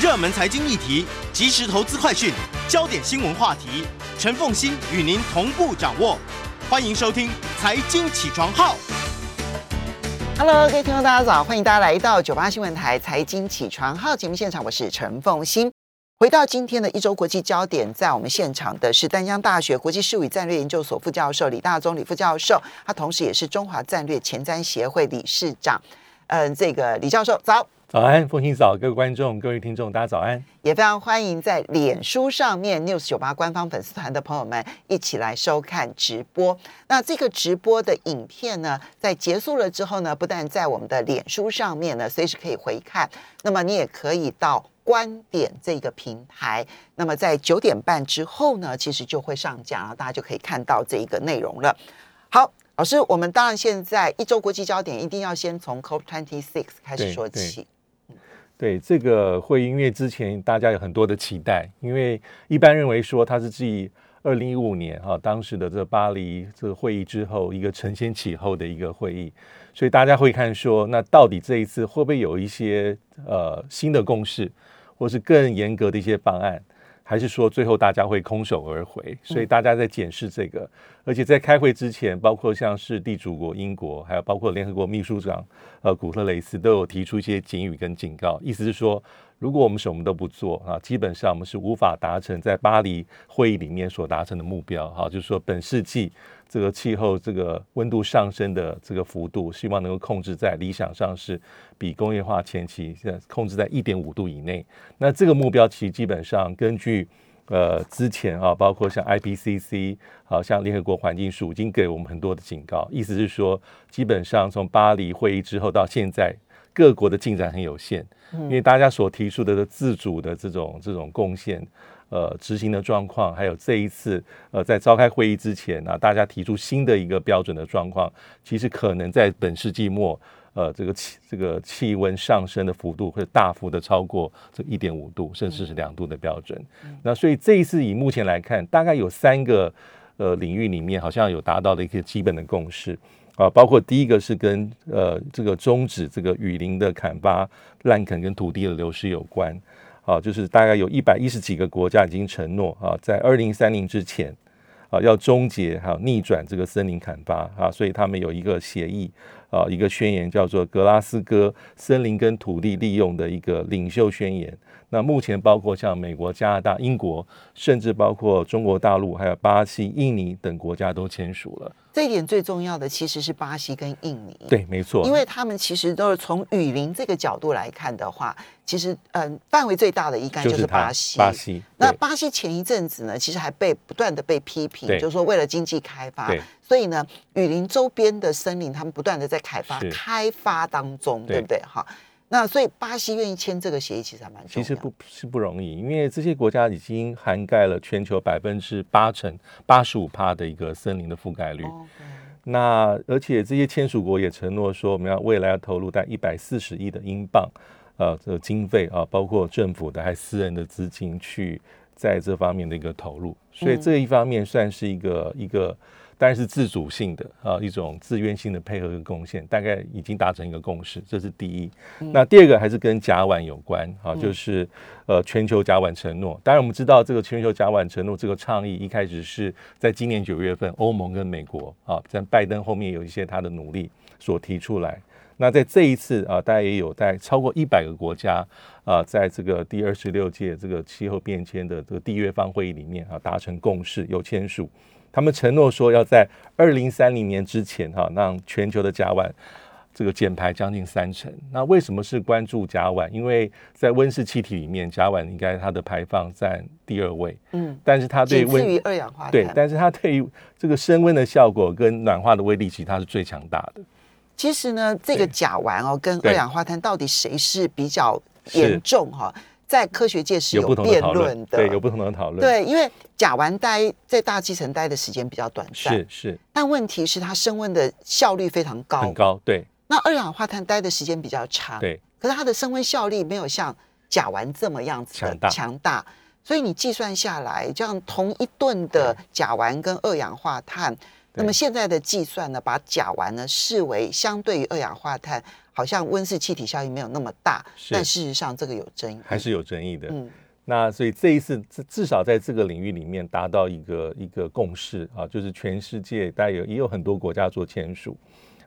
热门财经议题、即时投资快讯、焦点新闻话题，陈凤欣与您同步掌握。欢迎收听《财经起床号》。Hello，各位听众，大家早！欢迎大家来到九八新闻台《财经起床号》节目现场，我是陈凤欣。回到今天的一周国际焦点，在我们现场的是丹江大学国际事务与战略研究所副教授李大宗李副教授，他同时也是中华战略前瞻协会理事长。嗯，这个李教授早。早安，凤欣早，各位观众、各位听众，大家早安！也非常欢迎在脸书上面 News 九八官方粉丝团的朋友们一起来收看直播。那这个直播的影片呢，在结束了之后呢，不但在我们的脸书上面呢，随时可以回看。那么你也可以到观点这个平台，那么在九点半之后呢，其实就会上架，然后大家就可以看到这一个内容了。好。老师，我们当然现在一周国际焦点一定要先从 COP twenty six 开始说起。对这个会，因为之前大家有很多的期待，因为一般认为说它是继二零一五年哈当时的这巴黎这个会议之后一个承先启后的一个会议，所以大家会看说，那到底这一次会不会有一些呃新的共识，或是更严格的一些方案？还是说最后大家会空手而回？所以大家在检视这个，而且在开会之前，包括像是地主国英国，还有包括联合国秘书长呃古特雷斯都有提出一些警语跟警告，意思是说。如果我们什么都不做啊，基本上我们是无法达成在巴黎会议里面所达成的目标。哈，就是说本世纪这个气候这个温度上升的这个幅度，希望能够控制在理想上是比工业化前期现在控制在一点五度以内。那这个目标其实基本上根据呃之前啊，包括像 IPCC 好像联合国环境署已经给我们很多的警告，意思是说基本上从巴黎会议之后到现在。各国的进展很有限，因为大家所提出的自主的这种这种贡献，呃，执行的状况，还有这一次呃，在召开会议之前啊，大家提出新的一个标准的状况，其实可能在本世纪末，呃，这个气这个气温上升的幅度会大幅的超过这一点五度，甚至是两度的标准。那所以这一次以目前来看，大概有三个呃领域里面，好像有达到的一个基本的共识。啊，包括第一个是跟呃这个终止这个雨林的砍伐、滥垦跟土地的流失有关。啊，就是大概有一百一十几个国家已经承诺啊，在二零三零之前啊要终结还有逆转这个森林砍伐啊，所以他们有一个协议啊，一个宣言叫做《格拉斯哥森林跟土地利用的一个领袖宣言》。那目前包括像美国、加拿大、英国，甚至包括中国大陆、还有巴西、印尼等国家都签署了。这一点最重要的其实是巴西跟印尼。对，没错，因为他们其实都是从雨林这个角度来看的话，其实嗯，范围最大的应该就是巴西。巴西。那巴西前一阵子呢，其实还被不断的被批评，就是说为了经济开发，所以呢，雨林周边的森林他们不断的在开发开发当中，对不对？哈。那所以巴西愿意签这个协议，其实还蛮其实不是不容易，因为这些国家已经涵盖了全球百分之八成八十五帕的一个森林的覆盖率。那而且这些签署国也承诺说，我们要未来要投入在一百四十亿的英镑，呃，这个经费啊，包括政府的还私人的资金去在这方面的一个投入。所以这一方面算是一个一个。当然是自主性的啊，一种自愿性的配合跟贡献，大概已经达成一个共识，这是第一。那第二个还是跟甲烷有关啊，就是呃全球甲烷承诺。当然我们知道这个全球甲烷承诺这个倡议一开始是在今年九月份，欧盟跟美国啊，在拜登后面有一些他的努力所提出来。那在这一次啊，大家也有在超过一百个国家啊，在这个第二十六届这个气候变迁的这个缔约方会议里面啊，达成共识，有签署。他们承诺说要在二零三零年之前，哈，让全球的甲烷这个减排将近三成。那为什么是关注甲烷？因为在温室气体里面，甲烷应该它的排放占第二位，嗯，但是它对温于二氧化碳，对，但是它对于这个升温的效果跟暖化的威力，其实它是最强大的。其实呢，这个甲烷哦，跟二氧化碳到底谁是比较严重？哈。在科学界是有辩论的，对，有不同的讨论。对，因为甲烷待在大气层待的时间比较短暂，是是。但问题是它升温的效率非常高，很高。对。那二氧化碳待的时间比较长，对。可是它的升温效率没有像甲烷这么样子强大，强大。所以你计算下来，这样同一吨的甲烷跟二氧化碳，那么现在的计算呢，把甲烷呢视为相对于二氧化碳。好像温室气体效应没有那么大，但事实上这个有争议，还是有争议的。嗯。那所以这一次至至少在这个领域里面达到一个一个共识啊，就是全世界大概有也有很多国家做签署，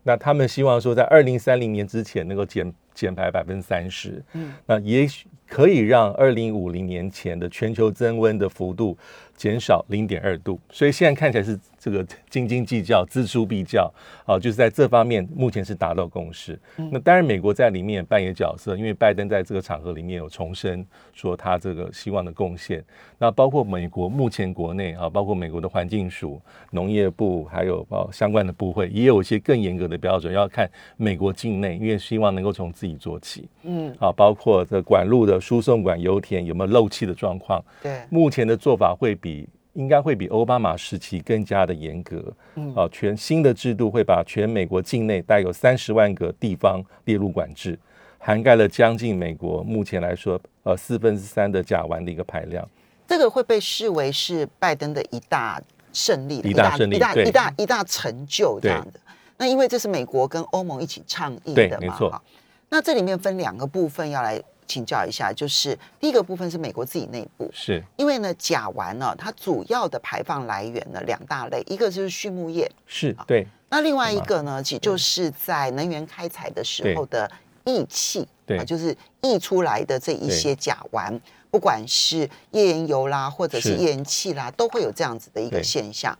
那他们希望说在二零三零年之前能够减减排百分之三十，嗯，那也许可以让二零五零年前的全球增温的幅度减少零点二度，所以现在看起来是这个斤斤计较、锱铢必较啊，就是在这方面目前是达到共识。那当然，美国在里面也扮演角色，因为拜登在这个场合里面有重申说他这个希望的贡献。那包括美国目前国内啊，包括美国的环境署、农业部，还有包括相关的部会，也有一些更严格的标准，要看美国境内，因为希望能够从自己做起嗯，啊，包括这管路的输送管油田有没有漏气的状况。对，目前的做法会比应该会比奥巴马时期更加的严格。嗯啊，全新的制度会把全美国境内带有三十万个地方列入管制，涵盖了将近美国目前来说呃四分之三的甲烷的一个排量。这个会被视为是拜登的一大胜利，一大胜利一大一大一大成就这样的。那因为这是美国跟欧盟一起倡议的嘛，没错哈。那这里面分两个部分要来请教一下，就是第一个部分是美国自己内部，是。因为呢甲烷呢它主要的排放来源呢两大类，一个就是畜牧业，是，对。那另外一个呢，其实就是在能源开采的时候的溢气，对。啊，就是溢出来的这一些甲烷，不管是页岩油啦，或者是是。页岩气啦，都会有这样子的一个对。现象。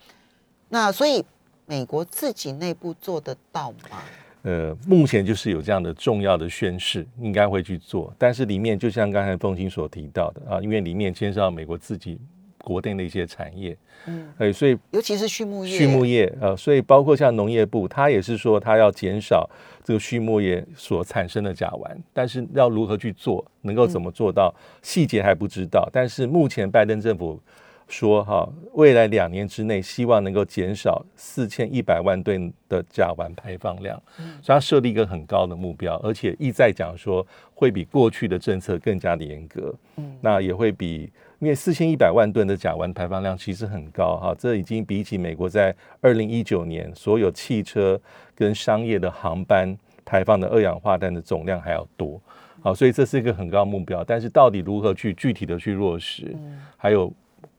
那所以美国自己内部做得到吗？呃，目前就是有这样的重要的宣誓，应该会去做。但是里面就像刚才凤青所提到的啊，因为里面牵涉到美国自己国内的一些产业，嗯，呃，所以尤其是畜牧业，畜牧业，呃，所以包括像农业部，它也是说它要减少这个畜牧业所产生的甲烷，但是要如何去做，能够怎么做到，细节还不知道。但是目前拜登政府说，哈，未来两年之内希望能够减少四千一百万吨的甲烷排放量，所以它设立一个很高的目标，而且意在讲说会比过去的政策更加的严格，嗯。那也会比因为四千一百万吨的甲烷排放量其实很高哈，这已经比起美国在二零一九年所有汽车跟商业的航班排放的二氧化碳的总量还要多。好，所以这是一个很高目标，但是到底如何去具体的去落实，还有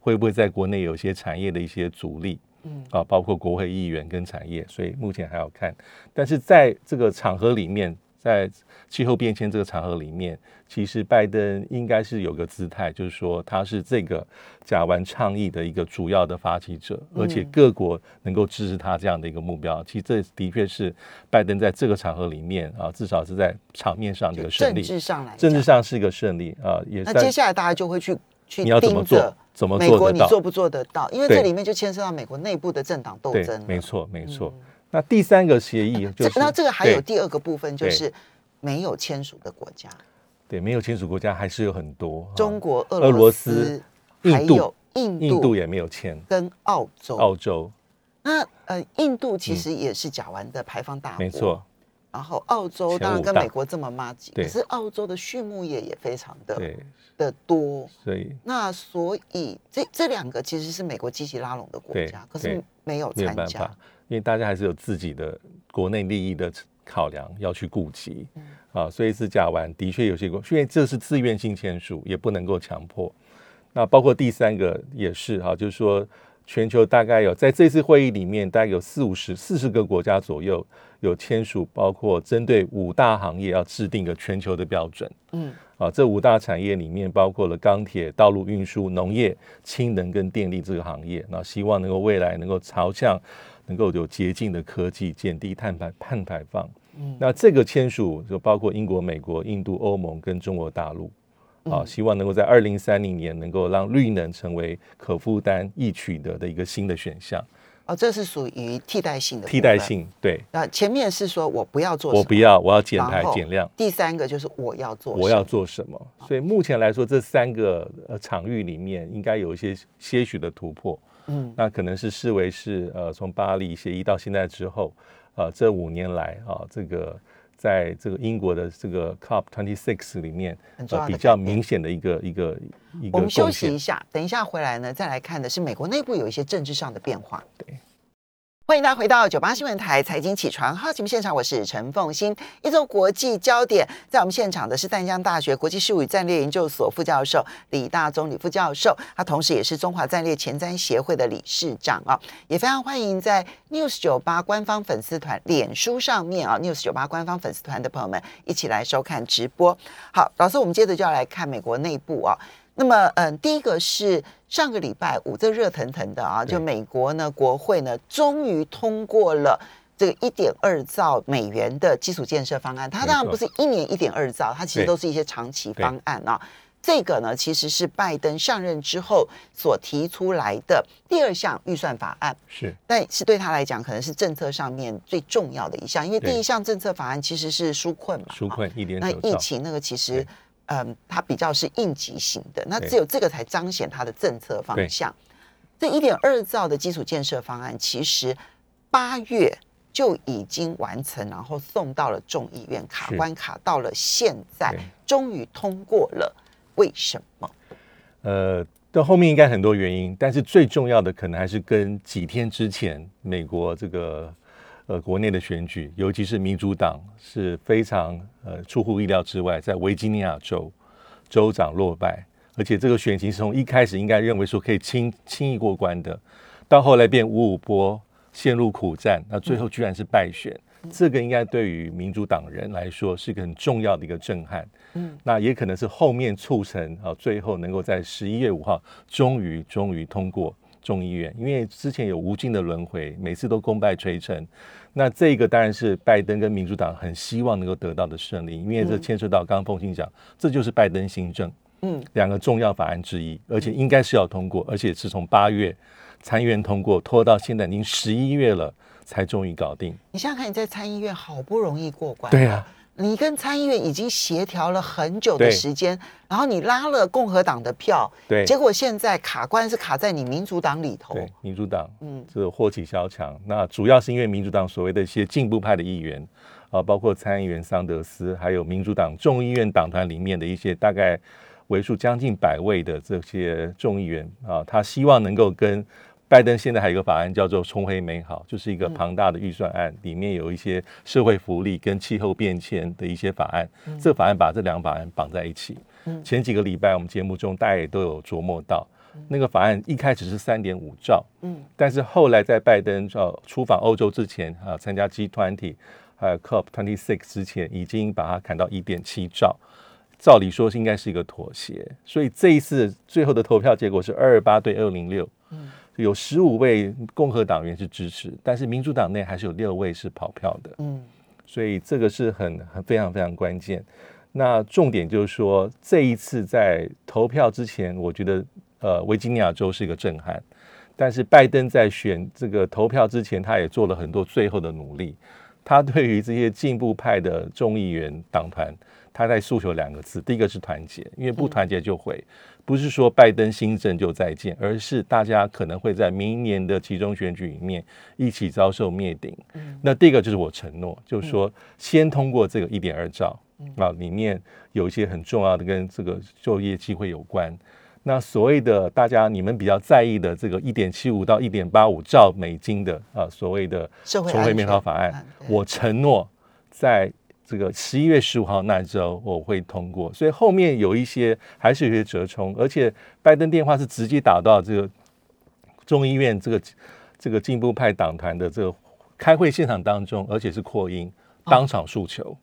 会不会在国内有一些产业的一些阻力，嗯啊，包括国会议员跟产业，所以目前还要看。但是在这个场合里面，在气候变迁这个场合里面，其实拜登应该是有个姿态，就是说他是这个甲烷倡议的一个主要的发起者，而且各国能够支持他这样的一个目标。其实这的确是拜登在这个场合里面啊，至少是在场面上的一个胜政利，治上来，政治上是一个胜利啊，也那接下来大家就会去去你要怎么做盯着，怎么美做得到？国你做不做得到？因为对这里面就牵涉到美国内部的政党斗对争了，没错，没错。那第三个协议就那这个还有第二个部分，就是没有签署的国家，对没有签署国家还是有很多，啊中国、俄俄罗罗斯斯，印度还有印度印度也没有签，跟澳洲。澳洲那呃，印度其实也是甲烷的排放大国，没错，。然后澳洲前当然跟美国这么妈吉，可是澳洲的畜牧业也非常的对，的多。所以。那所以这这两个其实是美国积极拉拢的国家，可是没有参加。因为大家还是有自己的国内利益的考量要去顾及，嗯。啊，所以是甲烷的确有些国，因为这是自愿性签署，也不能够强迫。那包括第三个也是哈、就是说全球大概有在这次会议里面，大概有四五十、四十个国家左右有签署，包括针对五大行业要制定个全球的标准。嗯，啊，这五大产业里面包括了钢铁、道路运输、农业、氢能跟电力这个行业。那希望能够未来能够朝向能够有洁净的科技，减低碳排碳排放。嗯那这个签署就包括英国、美国、印度、欧盟跟中国大陆。嗯啊，希望能够在二零三零年能够让绿能成为可负担、易取得的一个新的选项。哦，这是属于替代性的替代。性，对那前面是说我不要做，我不。要，我要减排减量。第三个就是我要做，我要做什么？所以目前来说，这三个呃场域里面应该有一些些许的突破。嗯，那可能是视为是呃从巴黎协议到现在之后，呃这五年来啊，这个在这个英国的这个 COP twenty six 里面呃比较明显的一个一个一个我们休。息一下，等一下回来呢，再来看的是美国内部有一些政治上的变化。对。欢迎大家回到九八新闻台财经起床号节目现场，我是陈凤欣。一周国际焦点，在我们现场的是淡江大学国际事务与战略研究所副教授李大忠李副教授，他同时也是中华战略前瞻协会的理事长啊，也非常欢迎在 News 九八官方粉丝团脸书上面啊，News 九八官方粉丝团的朋友们一起来收看直播。好，老师，我们接着就要来看美国内部啊。那么，嗯，第一个是上个礼拜五，这热腾腾的啊，就美国呢，国会呢，终于通过了这个一点二兆美元的基础建设方案。它当然不是一年一点二兆，它其实都是一些长期方案啊。这个呢，其实是拜登上任之后所提出来的第二项预算法案，是，但是对他来讲，可能是政策上面最重要的一项，因为第一项政策法案其实是纾困嘛，纾困一点那疫情那个其实。嗯，它比较是应急型的，那只有这个才彰显它的政策方向。这一点二兆的基础建设方案，其实八月就已经完成，然后送到了众议院卡关，卡到了现在，终于通过了。为什么？呃，到后面应该很多原因，但是最重要的可能还是跟几天之前美国这个。呃，国内的选举，尤其是民主党是非常呃出乎意料之外，在维吉尼亚州州长落败，而且这个选情是从一开始应该认为说可以轻轻易过关的，到后来变五五波，陷入苦战，那最后居然是败选，这个应该对于民主党人来说是一个很重要的一个震撼。嗯，那也可能是后面促成啊，最后能够在十一月五号终于终于通过。众议院，因为之前有无尽的轮回，每次都功败垂成。那这个当然是拜登跟民主党很希望能够得到的胜利，因为这牵涉到刚刚凤清讲，这就是拜登新政，嗯，两个重要法案之一，而且应该是要通过，而且是从八月参议院通过，拖到现在已经十一月了，才终于搞定。你想想看，你在参议院好不容易过关，对呀。你跟参议院已经协调了很久的时间，然后你拉了共和党的票，对，结果现在卡关是卡在你民主党里头。对，民主党，嗯，这祸起萧墙。那主要是因为民主党所谓的一些进步派的议员啊，包括参议员桑德斯，还有民主党众议院党团里面的一些大概为数将近百位的这些众议员啊，他希望能够跟。拜登现在还有一个法案叫做“重回美好”，就是一个庞大的预算案，里面有一些社会福利跟气候变迁的一些法案。这法案把这两法案绑在一起。前几个礼拜我们节目中大家也都有琢磨到，那个法案一开始是三点五兆，嗯，但是后来在拜登要出访欧洲之前啊，参加 G20 还有 COP twenty six 之前，已经把它砍到一点七兆。照理说是应该是一个妥协，所以这一次最后的投票结果是二二八对二零六。嗯。有十五位共和党员是支持，但是民主党内还是有六位是跑票的。嗯，所以这个是很很非常非常关键。那重点就是说，这一次在投票之前，我觉得呃，维吉尼亚州是一个震撼。但是拜登在选这个投票之前，他也做了很多最后的努力。他对于这些进步派的众议员党团，他在诉求两个字：第一个是团结，因为不团结就会。不是说拜登新政就再见，而是大家可能会在明年的其中选举里面一起遭受灭顶。那第一个就是我承诺，就是说先通过这个一点二兆啊，里面有一些很重要的跟这个就业机会有关。那所谓的大家你们比较在意的这个一点七五到一点八五兆美金的啊，所谓的重回美好法案，我承诺在。这个十一月十五号那周我会通过，所以后面有一些还是有些折冲，而且拜登电话是直接打到这个众议院这个这个进步派党团的这个开会现场当中，而且是扩音当场诉求，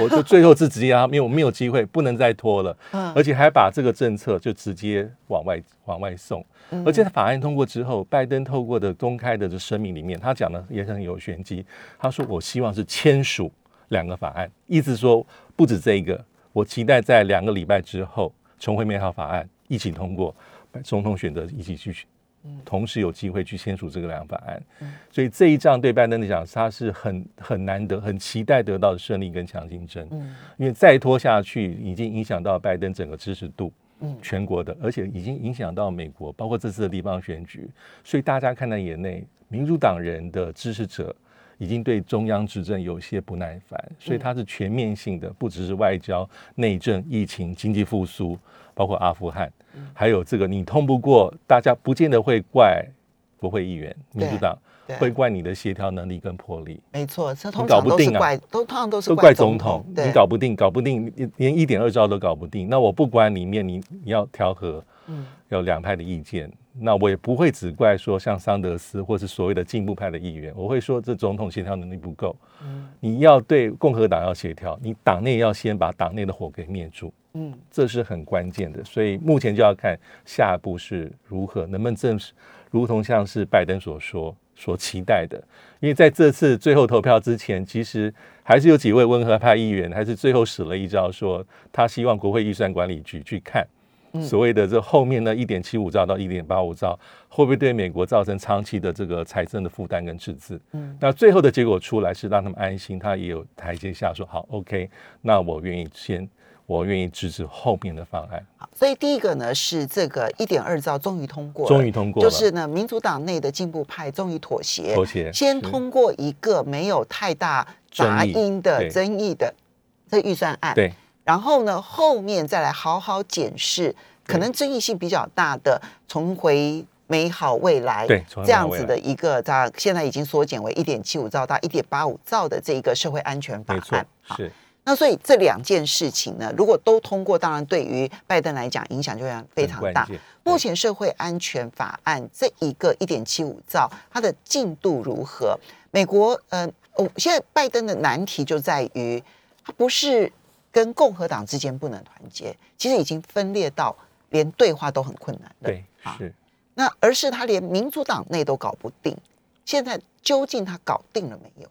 我就最后是直接啊没有没有机会不能再拖了，而且还把这个政策就直接往外往外送，而且法案通过之后，拜登透过的公开的这声明里面，他讲的也很有玄机，他说我希望是签署。两个法案，意思说不止这一个，我期待在两个礼拜之后重回美好法案一起通过，总统选择一起去，同时有机会去签署这个两法案。所以这一仗对拜登来讲，他是很很难得、很期待得到的胜利跟强竞争。因为再拖下去，已经影响到拜登整个支持度，全国的，而且已经影响到美国，包括这次的地方选举。所以大家看在眼内，民主党人的支持者。已经对中央执政有些不耐烦，所以它是全面性的，不只是外交、内政、疫情、经济复苏，包括阿富汗，还有这个你通不过，大家不见得会怪国会议员，民主党对。会怪你的协调能力跟魄力，没错，这通搞常都是不定啊。怪，都通常都是都怪总总统，你搞不定，搞不定，连连一点二兆都搞不定。那我不管里面你你要调和，嗯。有两派的意见，那我也不会只怪说像桑德斯或是所谓的进步派的议员，我会说这总统协调能力不够。嗯你要对共和党要协调，你党内要先把党内的火给灭住，嗯这是很关键的。所以目前就要看下一步是如何，能不能证实，如同像是拜登所说所期待的。因为在这次最后投票之前，其实还是有几位温和派议员，还是最后使了一招，说他希望国会预算管理局去看。所谓的这后面呢，一点七五兆到一点八五兆，会不会对美国造成长期的这个财政的负担跟赤字？嗯。那最后的结果出来是让他们安心，他也有台阶下说好，OK，那我愿意先，我愿意支持后面的方案，好，所以第一个呢是这个一点二兆终于通过了，终于通过，就是呢民主党内的进步派终于妥协，妥协先通过一个没有太大杂音的对。争议的这预算案，对然后呢后面再来好好检视可能争议性比较大的重回。美好未来，对这样子的一个，它现在已经缩减为一点七五兆到一点八五兆的这一个社会安全法案。，是那所以这两件事情呢，如果都通过，当然对于拜登来讲影响就会非常大。目前社会安全法案这一个一点七五兆，它的进度如何？美国呃，哦，现在拜登的难题就在于，他不是跟共和党之间不能团结，其实已经分裂到连对话都很困难了。对啊是。那而是他连民主党内都搞不定，现在究竟他搞定了没有？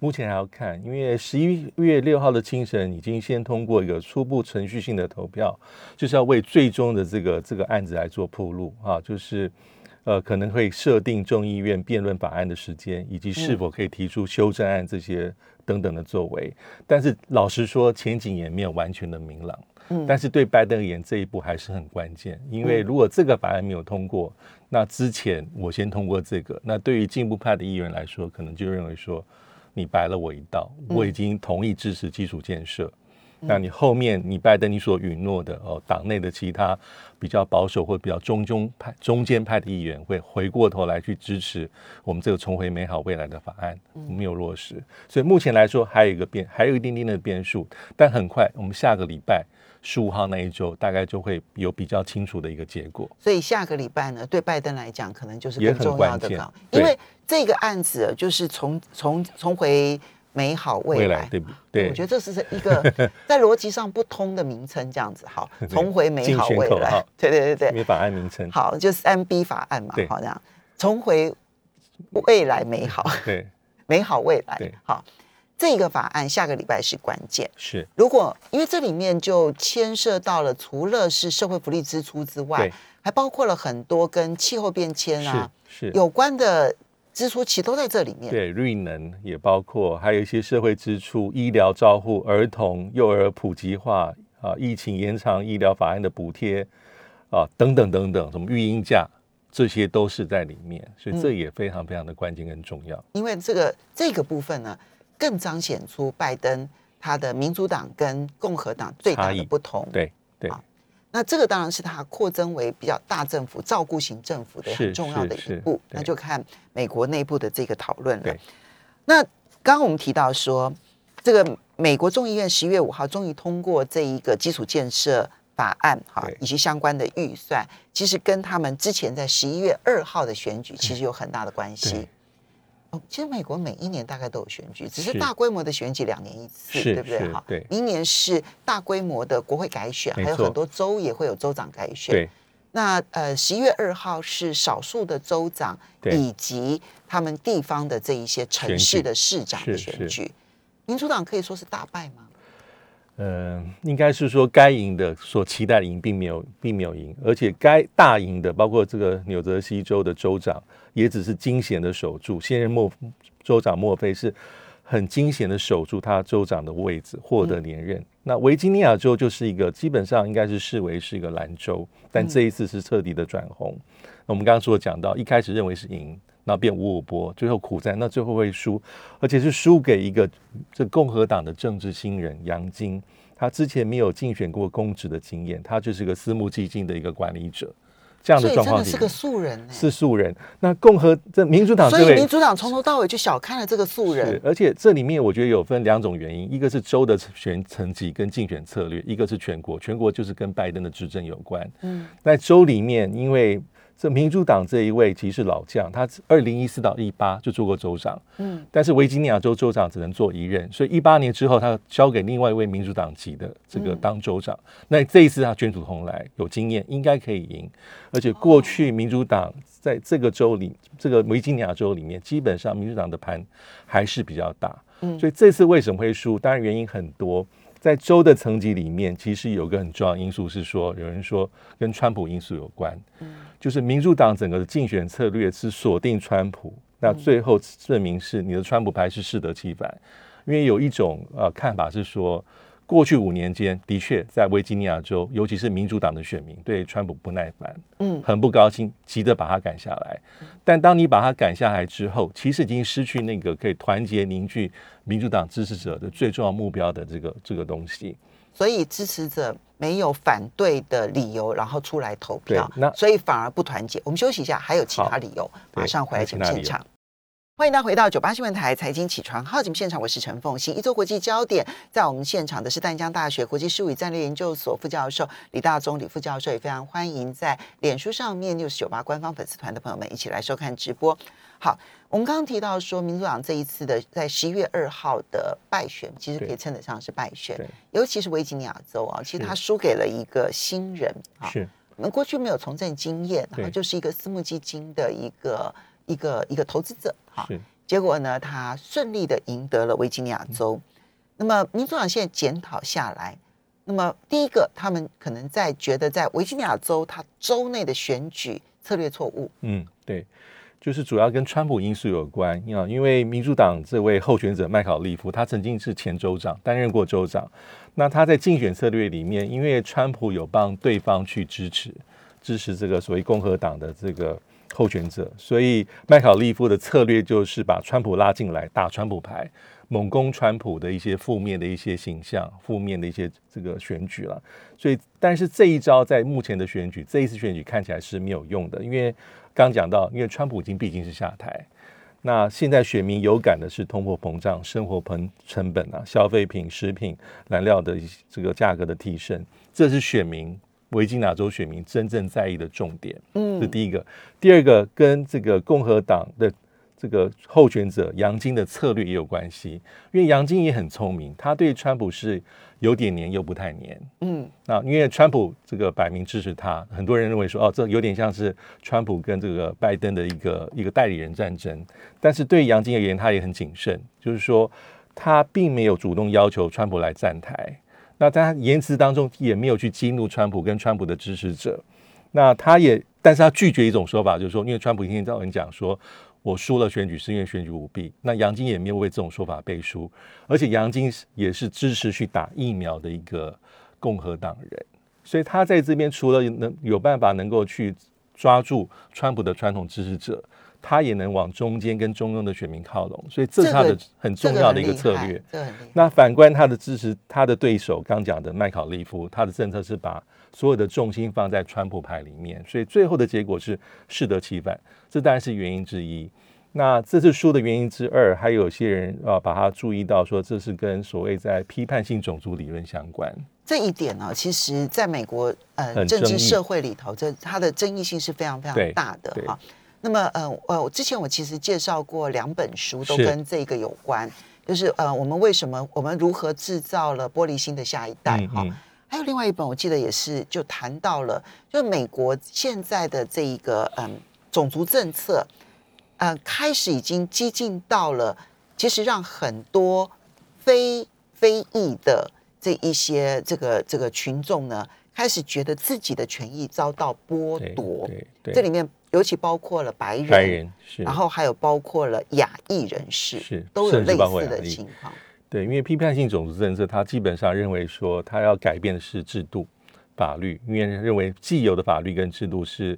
目前还要看，因为十一月六号的清晨已经先通过一个初步程序性的投票，就是要为最终的这个这个案子来做铺路啊，就是呃可能会设定众议院辩论法案的时间，以及是否可以提出修正案这些等等的作为。但是老实说，前景也没有完全的明朗。嗯但是对拜登而言，这一步还是很关键，因为如果这个法案没有通过，那之前我先通过这个，那对于进步派的议员来说，可能就认为说你白了我一道，我已经同意支持基础建设。那你后面你拜登你所允诺的哦，党内的其他比较保守或比较中中派中间派的议员会回过头来去支持我们这个重回美好未来的法案，没有落实。所以目前来说还有一个变，还有一丁丁的变数，但很快我们下个礼拜十五号那一周大概就会有比较清楚的一个结果。所以下个礼拜呢，对拜登来讲，可能就是也很更重要关键因为这个案子就是重重重回美好未来。对不对？我觉得这是一个 在逻辑上不通的名称，这样子好，重回美好未来。对对对对，法案名称好，就是 M B 法案嘛，好这样重回未来美好，对美好未来对。好，这个法案下个礼拜是关键。是如果因为这里面就牵涉到了，除了是社会福利支出之外对，还包括了很多跟气候变迁啊是是有关的支出，其实都在这里面。对，绿能也包括，还有一些社会支出、医疗照护、儿童、幼儿普及化啊，疫情延长医疗法案的补贴啊，等等等等，什么育婴假，这些都是在里面，所以这也非常非常的关键跟重要。因为这个这个部分呢，更彰显出拜登他的民主党跟共和党最大的不同。对对好那这个当然是它扩增为比较大政府、照顾型政府的很重要的一步，那就看美国内部的这个讨论了。那刚刚我们提到说，这个美国众议院十一月五号终于通过这一个基础建设法案，哈，以及相关的预算，其实跟他们之前在十一月二号的选举其实有很大的关系对。哦，其实美国每一年大概都有选举，只是是大规模的选举两年一次，对不对？哈，对明年是大规模的国会改选，还有很多州也会有州长改选。对那呃，十一月二号是少数的州长对以及他们地方的这一些城市的市长的选举，民主党可以说是大败吗？呃，应该是说该赢的所期待赢，并没有并没有赢，而且该大赢的，包括这个纽泽西州的州长，也只是惊险的守住。现任墨州长墨菲是很惊险的守住他州长的位置，获得连任。那维吉尼亚州就是一个基本上应该是视为是一个蓝州，但这一次是彻底的转红。那我们刚刚所讲到，一开始认为是赢，那变五五波，最后苦战，那最后会输，而且是输给一个这共和党的政治新人杨晶。他之前没有竞选过公职的经验，他就是个私募基金的一个管理者，这样的状况真的是个素人呢。是素人。那共和这民主党所以民主党从头到尾就小看了这个素人是，。而且这里面我觉得有分两种原因，一个是州的选层级跟竞选策略，一个是全国。全国就是跟拜登的执政有关。嗯，在州里面，因为这民主党这一位其实是老将，他二零一四到一八就做过州长，嗯，但是维吉尼亚州州长只能做一任，所以一八年之后他交给另外一位民主党籍的这个当州长。那这一次他卷土重来，有经验，应该可以赢。而且过去民主党在这个州里，这个维吉尼亚州里面，基本上民主党的盘还是比较大。嗯所以这次为什么会输？当然原因很多。在州的层级里面，其实有个很重要因素是说，有人说跟川普因素有关。就是民主党整个的竞选策略是锁定川普，那最后证明是你的川普牌是适得其反，因为有一种呃看法是说，过去五年间的确在维吉尼亚州，尤其是民主党的选民对川普不耐烦，嗯很不高兴，急着把他赶下来。但当你把他赶下来之后，其实已经失去那个可以团结凝聚民主党支持者的最重要目标的这个这个东西。所以支持者没有反对的理由，然后出来投票，那所以反而不团结。我们休息一下，还有其他理由，对马上回来节目现场。欢迎大家回到九八新闻台财经起床号节目现场，我是陈凤欣。一周国际焦点，在我们现场的是淡江大学国际事务与战略研究所副教授李大中李副教授，也非常欢迎在脸书上面六十九八官方粉丝团的朋友们一起来收看直播。好，我们刚刚提到说，民主党这一次的在十一月二号的败选，其实可以对称得上是败选，尤其是维吉尼亚州啊，其实他输给了一个新人啊，是。我们过去没有从政经验，然后就是一个私募基金的一个一个一个投资者哈。是。结果呢，他顺利的赢得了维吉尼亚州。那么民主党现在检讨下来，那么第一个，他们可能在觉得在维吉尼亚州，他州内的选举策略错误。嗯，对，就是主要跟川普因素有关。啊，因为民主党这位候选者麦考利夫，他曾经是前州长，担任过州长。那他在竞选策略里面，因为川普有帮对方去支持支持这个所谓共和党的这个候选者，所以麦考利夫的策略就是把川普拉进来，打川普牌。猛攻川普的一些负面的一些形象，负面的一些这个选举了，所以但是这一招在目前的选举，这一次选举看起来是没有用的，因为刚讲到，因为川普已经毕竟是下台，那现在选民有感的是通货膨胀、生活膨成本啊、消费品、食品、燃料的这个价格的提升，这是选民维吉尼亚州选民真正在意的重点。嗯这是第一个。第二个跟这个共和党的这个候选者杨金的策略也有关系，因为杨金也很聪明，他对川普是有点黏又不太黏。嗯那因为川普这个摆明支持他，很多人认为说，哦，这有点像是川普跟这个拜登的一个一个代理人战争。但是对杨金而言，他也很谨慎，就是说他并没有主动要求川普来站台。那在他言辞当中也没有去激怒川普跟川普的支持者。那他也，但是他拒绝一种说法，就是说，因为川普一天到晚讲说，我输了选举是因为选举舞弊。那杨金也没有为这种说法背书，而且杨金也是支持去打疫苗的一个共和党人，所以他在这边除了能有办法能够去抓住川普的传统支持者，他也能往中间跟中庸的选民靠拢，所以这是他的很重要的一个策略。那反观他的支持，他的对手刚讲的麦考利夫，他的政策是把所有的重心放在川普派里面，所以最后的结果是适得其反，这当然是原因之一。那这次输的原因之二，还有些人啊把它注意到说，这是跟所谓在批判性种族理论相关。这一点呢、其实在美国呃政治社会里头，这它的争议性是非常非常大的对哈。那么呃呃，我之前我其实介绍过两本书，都跟这个有关，就是呃我们为什么我们如何制造了玻璃心的下一代哈。嗯嗯还有另外一本，我记得也是就谈到了，就美国现在的这一个嗯种族政策，呃开始已经激进到了，其实让很多非非裔的这一些这个这个群众呢，开始觉得自己的权益遭到剥对夺。对对，这里面尤其包括了白人，白人是，然后还有包括了亚裔人士，是都有类似的情况。对，因为批判性种族政策，他基本上认为说，他要改变的是制度、法律，因为认为既有的法律跟制度是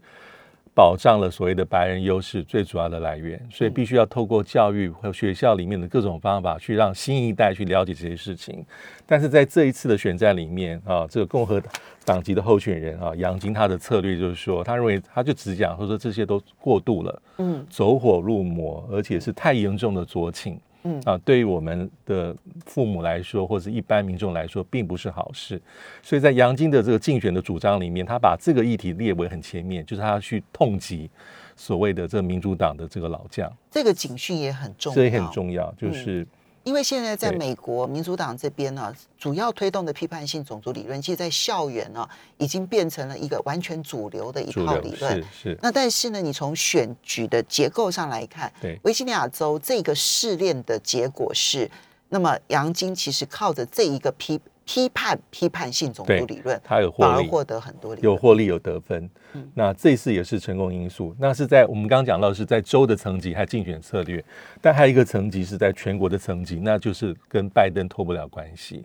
保障了所谓的白人优势最主要的来源，所以必须要透过教育和学校里面的各种方法，去让新一代去了解这些事情。但是在这一次的选战里面啊，这个共和党籍的候选人啊，杨金他的策略就是说，他认为他就只讲，他说这些都过度了，嗯，走火入魔，而且是太严重的酌情。嗯啊，对于我们的父母来说，或者一般民众来说，并不是好事。所以在杨金的这个竞选的主张里面，他把这个议题列为很前面，就是他要去痛击所谓的这民主党的这个老将。这个警讯也很重要，这也很重要，就是。因为现在在美国民主党这边呢，主要推动的批判性种族理论，其实，在校园呢，已经变成了一个完全主流的一套理论。是是。那但是呢，你从选举的结构上来看，对维吉尼亚州这个试炼的结果是，那么杨晶其实靠着这一个批。批判批判性种族理论，他有获利，获得很多有获利有得分。那这次也是成功因素。那是在我们刚刚讲到是在州的层级还竞选策略，但还有一个层级是在全国的层级，那就是跟拜登脱不了关系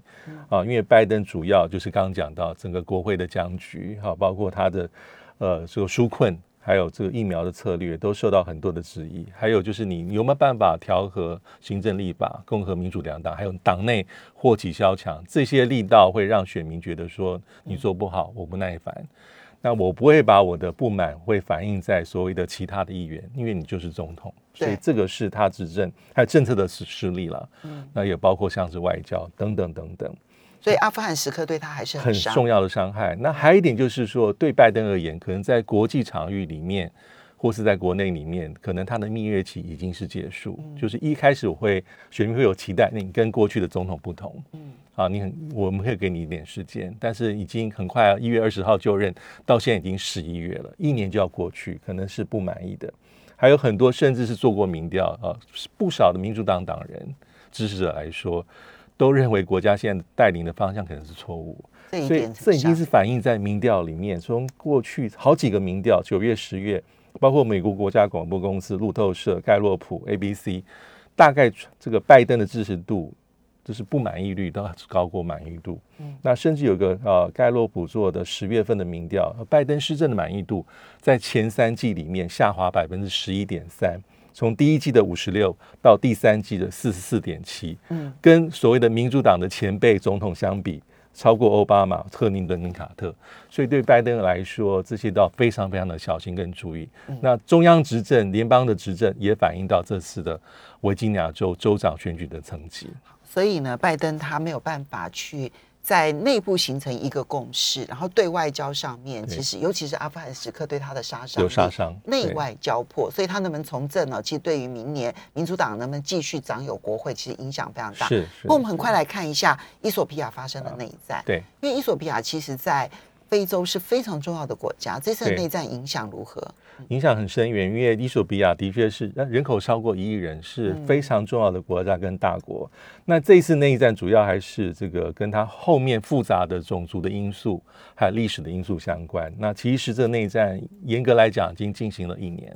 啊。因为拜登主要就是刚刚讲到整个国会的僵局，哈，包括他的呃这个纾困。还有这个疫苗的策略都受到很多的质疑，还有就是你有没有办法调和行政立法、共和民主两党，还有党内祸起萧墙，这些力道会让选民觉得说你做不好，我不耐烦。那我不会把我的不满会反映在所谓的其他的议员，因为你就是总统，所以这个是他执政还有政策的实实力了。嗯，那也包括像是外交等等等等。所以阿富汗时刻对他还是很重要的伤害。那还有一点就是说，对拜登而言，可能在国际场域里面，或是在国内里面，可能他的蜜月期已经是结束。就是一开始我会选民会有期待，你跟过去的总统不同。嗯，啊，你很我们会给你一点时间，但是已经很快一月二十号就任，到现在已经十一月了，一年就要过去，可能是不满意的。还有很多甚至是做过民调啊，不少的民主党党人支持者来说。都认为国家现在带领的方向可能是错误，所以这已经是反映在民调里面。从过去好几个民调，九月、十月，包括美国国家广播公司、路透社、盖洛普、ABC，大概这个拜登的支持度，就是不满意率都高过满意度。嗯，那甚至有个呃盖洛普做的十月份的民调，拜登施政的满意度在前三季里面下滑百分之十一点三。从第一季的五十六到第三季的四十四点七，嗯，跟所谓的民主党的前辈总统相比，超过奥巴马、特林顿跟卡特，所以对拜登来说，这些都要非常非常的小心跟注意。那中央执政、联邦的执政也反映到这次的维吉尼亚州州长选举的层级。所以呢，拜登他没有办法去。在内部形成一个共识，然后对外交上面，其实尤其是阿富汗时刻对他的杀伤有杀伤，内外交迫，所以他能不能从政呢？其实对于明年民主党能不能继续掌有国会，其实影响非常大。是，那我们很快来看一下伊索比亚发生的内战。对，因为伊索比亚其实在非洲是非常重要的国家，这次的内战影响如何？影响很深远，因为伊索比亚的确是人口超过一亿人，是非常重要的国家跟大国。那这一次内战主要还是这个跟它后面复杂的种族的因素还有历史的因素相关。那其实这内战严格来讲已经进行了一年，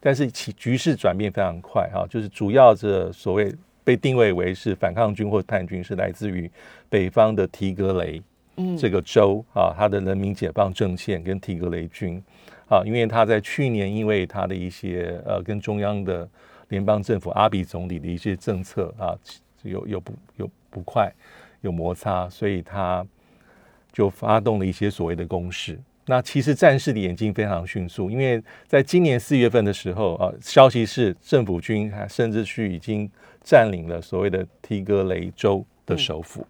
但是其局势转变非常快哈，就是主要这所谓被定位为是反抗军或叛军，是来自于北方的提格雷这个州啊，他的人民解放阵线跟提格雷军。啊，因为他在去年因为他的一些呃跟中央的联邦政府阿比总理的一些政策啊有有不有不快有摩擦，所以他就发动了一些所谓的攻势。那其实战事的演进非常迅速，因为在今年四月份的时候啊，消息是政府军甚至去已经占领了所谓的提格雷州的首府。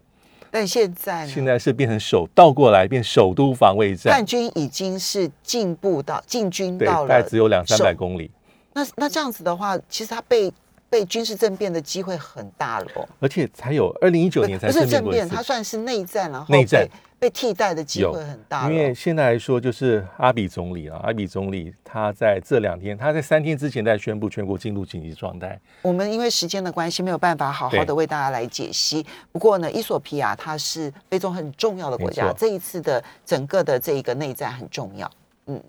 但现在现在是变成首倒过来变首都防卫战，叛军已经是进步到进军到了，大概只有两三百公里。那那这样子的话，其实他被被军事政变的机会很大了。哦而且才有二零一九年才不是政变，它算是内战了。内战。被替代的机会很大，因为现在来说，就是阿比总理啊，阿比总理他在这两天，他在三天之前在宣布全国进入紧急状态。我们因为时间的关系，没有办法好好的为大家来解析。不过呢，伊索比亚它是非洲很重要的国家，这一次的整个的这一个内战很重要。